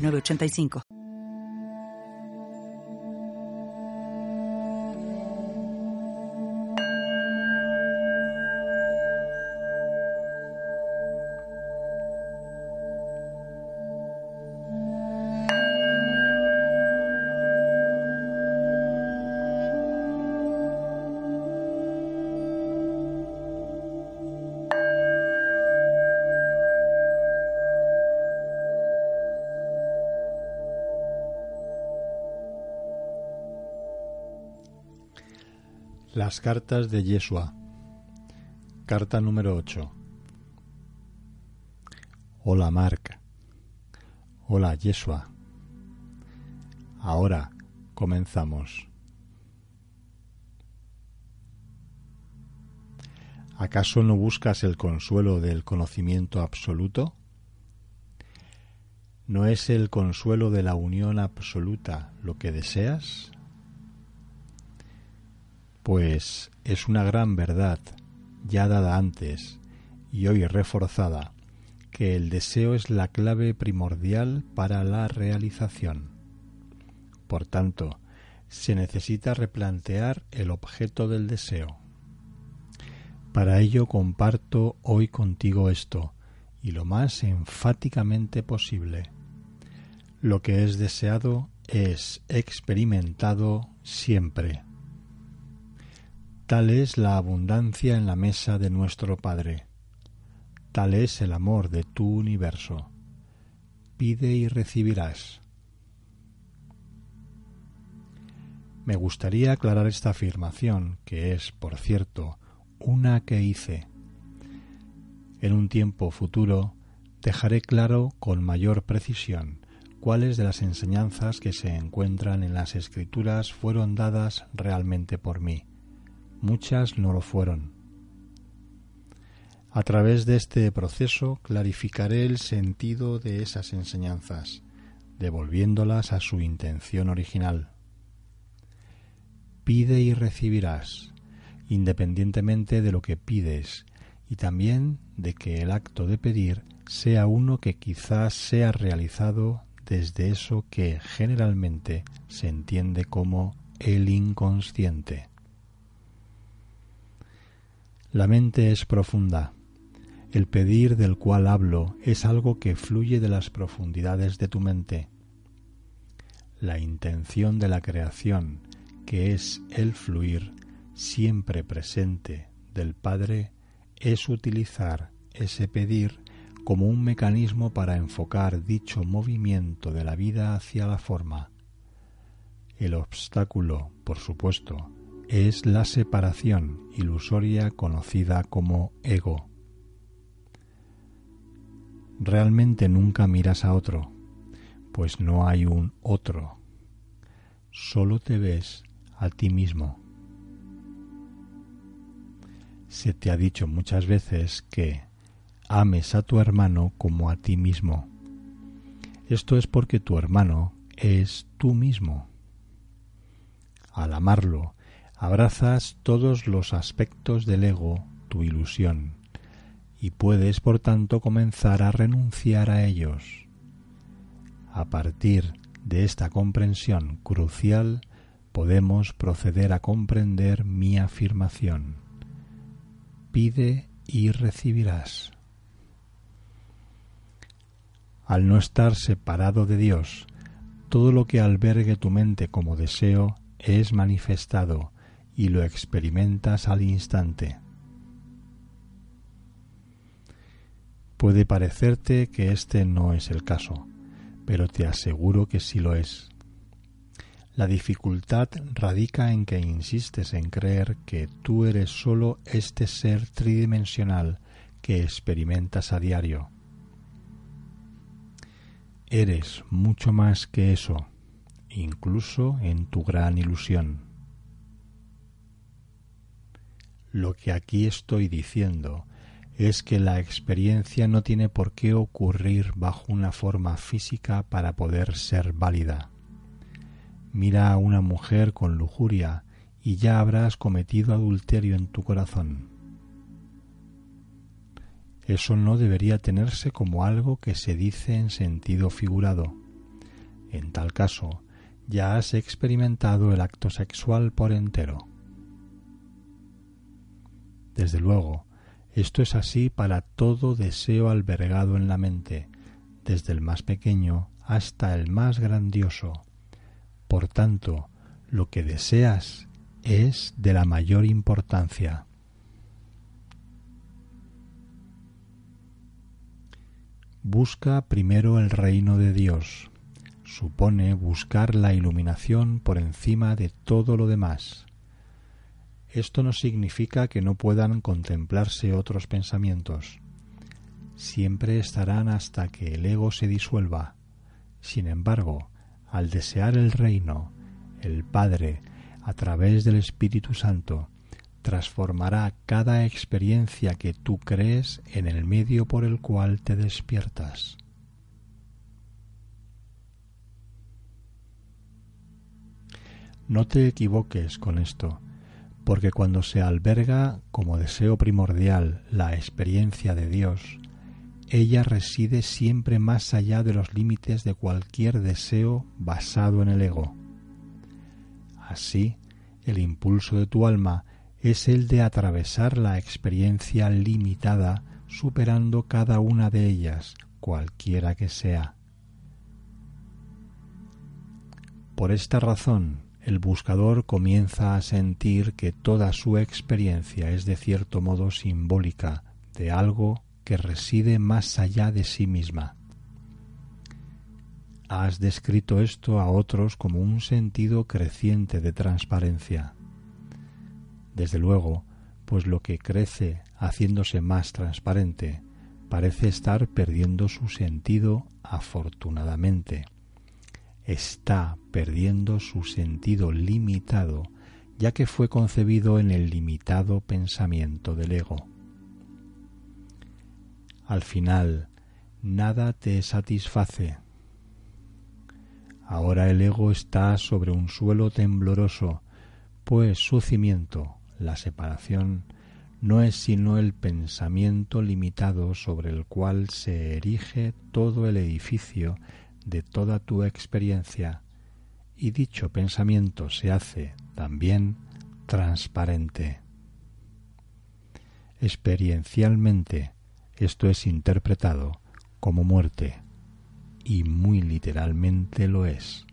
985. Las cartas de Yeshua. Carta número 8. Hola Mark. Hola Yeshua. Ahora comenzamos. ¿Acaso no buscas el consuelo del conocimiento absoluto? ¿No es el consuelo de la unión absoluta lo que deseas? Pues es una gran verdad, ya dada antes y hoy reforzada, que el deseo es la clave primordial para la realización. Por tanto, se necesita replantear el objeto del deseo. Para ello comparto hoy contigo esto, y lo más enfáticamente posible. Lo que es deseado es experimentado siempre. Tal es la abundancia en la mesa de nuestro Padre. Tal es el amor de tu universo. Pide y recibirás. Me gustaría aclarar esta afirmación, que es, por cierto, una que hice. En un tiempo futuro dejaré claro con mayor precisión cuáles de las enseñanzas que se encuentran en las escrituras fueron dadas realmente por mí muchas no lo fueron. A través de este proceso clarificaré el sentido de esas enseñanzas, devolviéndolas a su intención original. Pide y recibirás, independientemente de lo que pides, y también de que el acto de pedir sea uno que quizás sea realizado desde eso que generalmente se entiende como el inconsciente. La mente es profunda. El pedir del cual hablo es algo que fluye de las profundidades de tu mente. La intención de la creación, que es el fluir siempre presente del Padre, es utilizar ese pedir como un mecanismo para enfocar dicho movimiento de la vida hacia la forma. El obstáculo, por supuesto, es la separación ilusoria conocida como ego. Realmente nunca miras a otro, pues no hay un otro. Solo te ves a ti mismo. Se te ha dicho muchas veces que ames a tu hermano como a ti mismo. Esto es porque tu hermano es tú mismo. Al amarlo abrazas todos los aspectos del ego, tu ilusión, y puedes por tanto comenzar a renunciar a ellos. A partir de esta comprensión crucial podemos proceder a comprender mi afirmación. Pide y recibirás. Al no estar separado de Dios, todo lo que albergue tu mente como deseo es manifestado y lo experimentas al instante. Puede parecerte que este no es el caso, pero te aseguro que sí lo es. La dificultad radica en que insistes en creer que tú eres sólo este ser tridimensional que experimentas a diario. Eres mucho más que eso, incluso en tu gran ilusión. Lo que aquí estoy diciendo es que la experiencia no tiene por qué ocurrir bajo una forma física para poder ser válida. Mira a una mujer con lujuria y ya habrás cometido adulterio en tu corazón. Eso no debería tenerse como algo que se dice en sentido figurado. En tal caso, ya has experimentado el acto sexual por entero. Desde luego, esto es así para todo deseo albergado en la mente, desde el más pequeño hasta el más grandioso. Por tanto, lo que deseas es de la mayor importancia. Busca primero el reino de Dios. Supone buscar la iluminación por encima de todo lo demás. Esto no significa que no puedan contemplarse otros pensamientos. Siempre estarán hasta que el ego se disuelva. Sin embargo, al desear el reino, el Padre, a través del Espíritu Santo, transformará cada experiencia que tú crees en el medio por el cual te despiertas. No te equivoques con esto, porque cuando se alberga como deseo primordial la experiencia de Dios, ella reside siempre más allá de los límites de cualquier deseo basado en el ego. Así, el impulso de tu alma es el de atravesar la experiencia limitada superando cada una de ellas, cualquiera que sea. Por esta razón, el buscador comienza a sentir que toda su experiencia es de cierto modo simbólica de algo que reside más allá de sí misma. Has descrito esto a otros como un sentido creciente de transparencia. Desde luego, pues lo que crece haciéndose más transparente parece estar perdiendo su sentido afortunadamente. Está perdiendo su sentido limitado, ya que fue concebido en el limitado pensamiento del ego. Al final, nada te satisface. Ahora el ego está sobre un suelo tembloroso, pues su cimiento, la separación no es sino el pensamiento limitado sobre el cual se erige todo el edificio de toda tu experiencia, y dicho pensamiento se hace también transparente. Experiencialmente esto es interpretado como muerte, y muy literalmente lo es.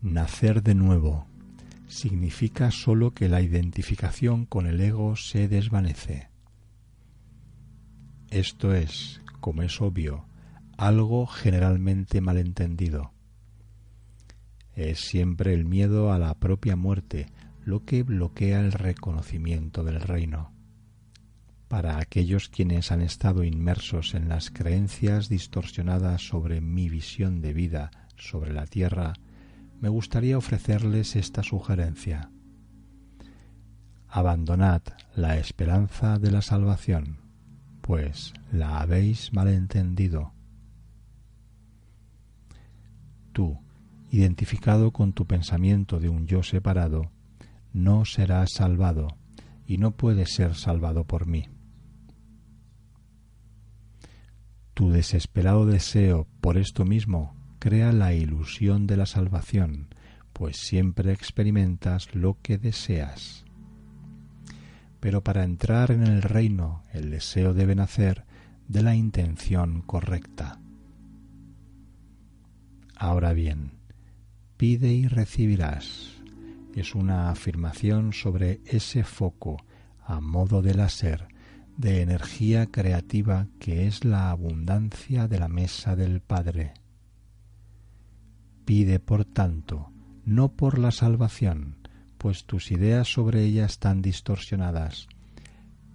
Nacer de nuevo significa sólo que la identificación con el ego se desvanece. Esto es, como es obvio, algo generalmente malentendido. Es siempre el miedo a la propia muerte lo que bloquea el reconocimiento del reino. Para aquellos quienes han estado inmersos en las creencias distorsionadas sobre mi visión de vida sobre la tierra, me gustaría ofrecerles esta sugerencia. Abandonad la esperanza de la salvación, pues la habéis malentendido. Tú, identificado con tu pensamiento de un yo separado, no serás salvado y no puedes ser salvado por mí. Tu desesperado deseo por esto mismo crea la ilusión de la salvación, pues siempre experimentas lo que deseas. Pero para entrar en el reino el deseo debe nacer de la intención correcta. Ahora bien, pide y recibirás. Es una afirmación sobre ese foco a modo de láser de energía creativa que es la abundancia de la mesa del Padre. Pide, por tanto, no por la salvación, pues tus ideas sobre ella están distorsionadas.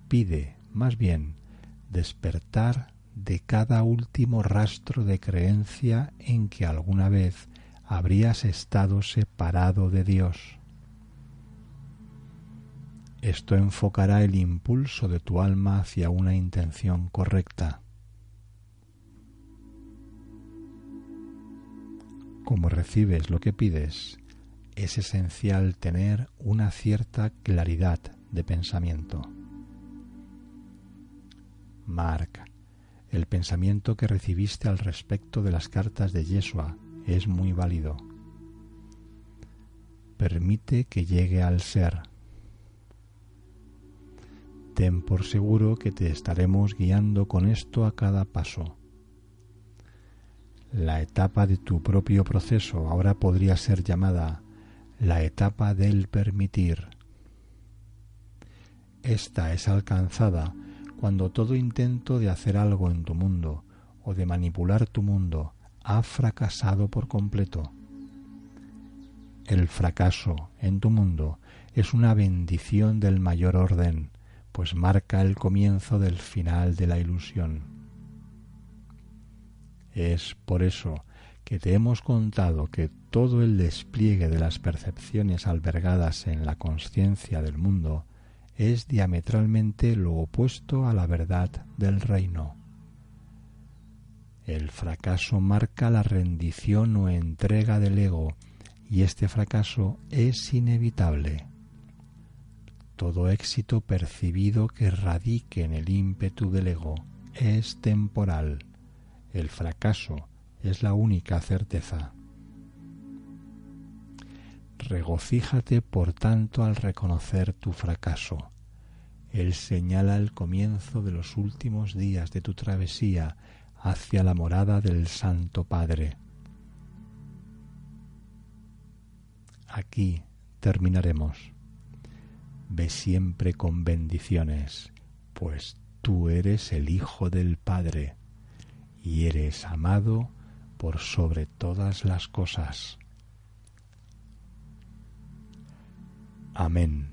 Pide, más bien, despertar de cada último rastro de creencia en que alguna vez habrías estado separado de Dios. Esto enfocará el impulso de tu alma hacia una intención correcta. Como recibes lo que pides, es esencial tener una cierta claridad de pensamiento. Mark, el pensamiento que recibiste al respecto de las cartas de Yeshua es muy válido. Permite que llegue al ser. Ten por seguro que te estaremos guiando con esto a cada paso. La etapa de tu propio proceso ahora podría ser llamada la etapa del permitir. Esta es alcanzada cuando todo intento de hacer algo en tu mundo o de manipular tu mundo ha fracasado por completo. El fracaso en tu mundo es una bendición del mayor orden, pues marca el comienzo del final de la ilusión. Es por eso que te hemos contado que todo el despliegue de las percepciones albergadas en la conciencia del mundo es diametralmente lo opuesto a la verdad del reino. El fracaso marca la rendición o entrega del ego y este fracaso es inevitable. Todo éxito percibido que radique en el ímpetu del ego es temporal. El fracaso es la única certeza. Regocíjate, por tanto, al reconocer tu fracaso. Él señala el comienzo de los últimos días de tu travesía hacia la morada del Santo Padre. Aquí terminaremos. Ve siempre con bendiciones, pues tú eres el Hijo del Padre y eres amado por sobre todas las cosas. Amén.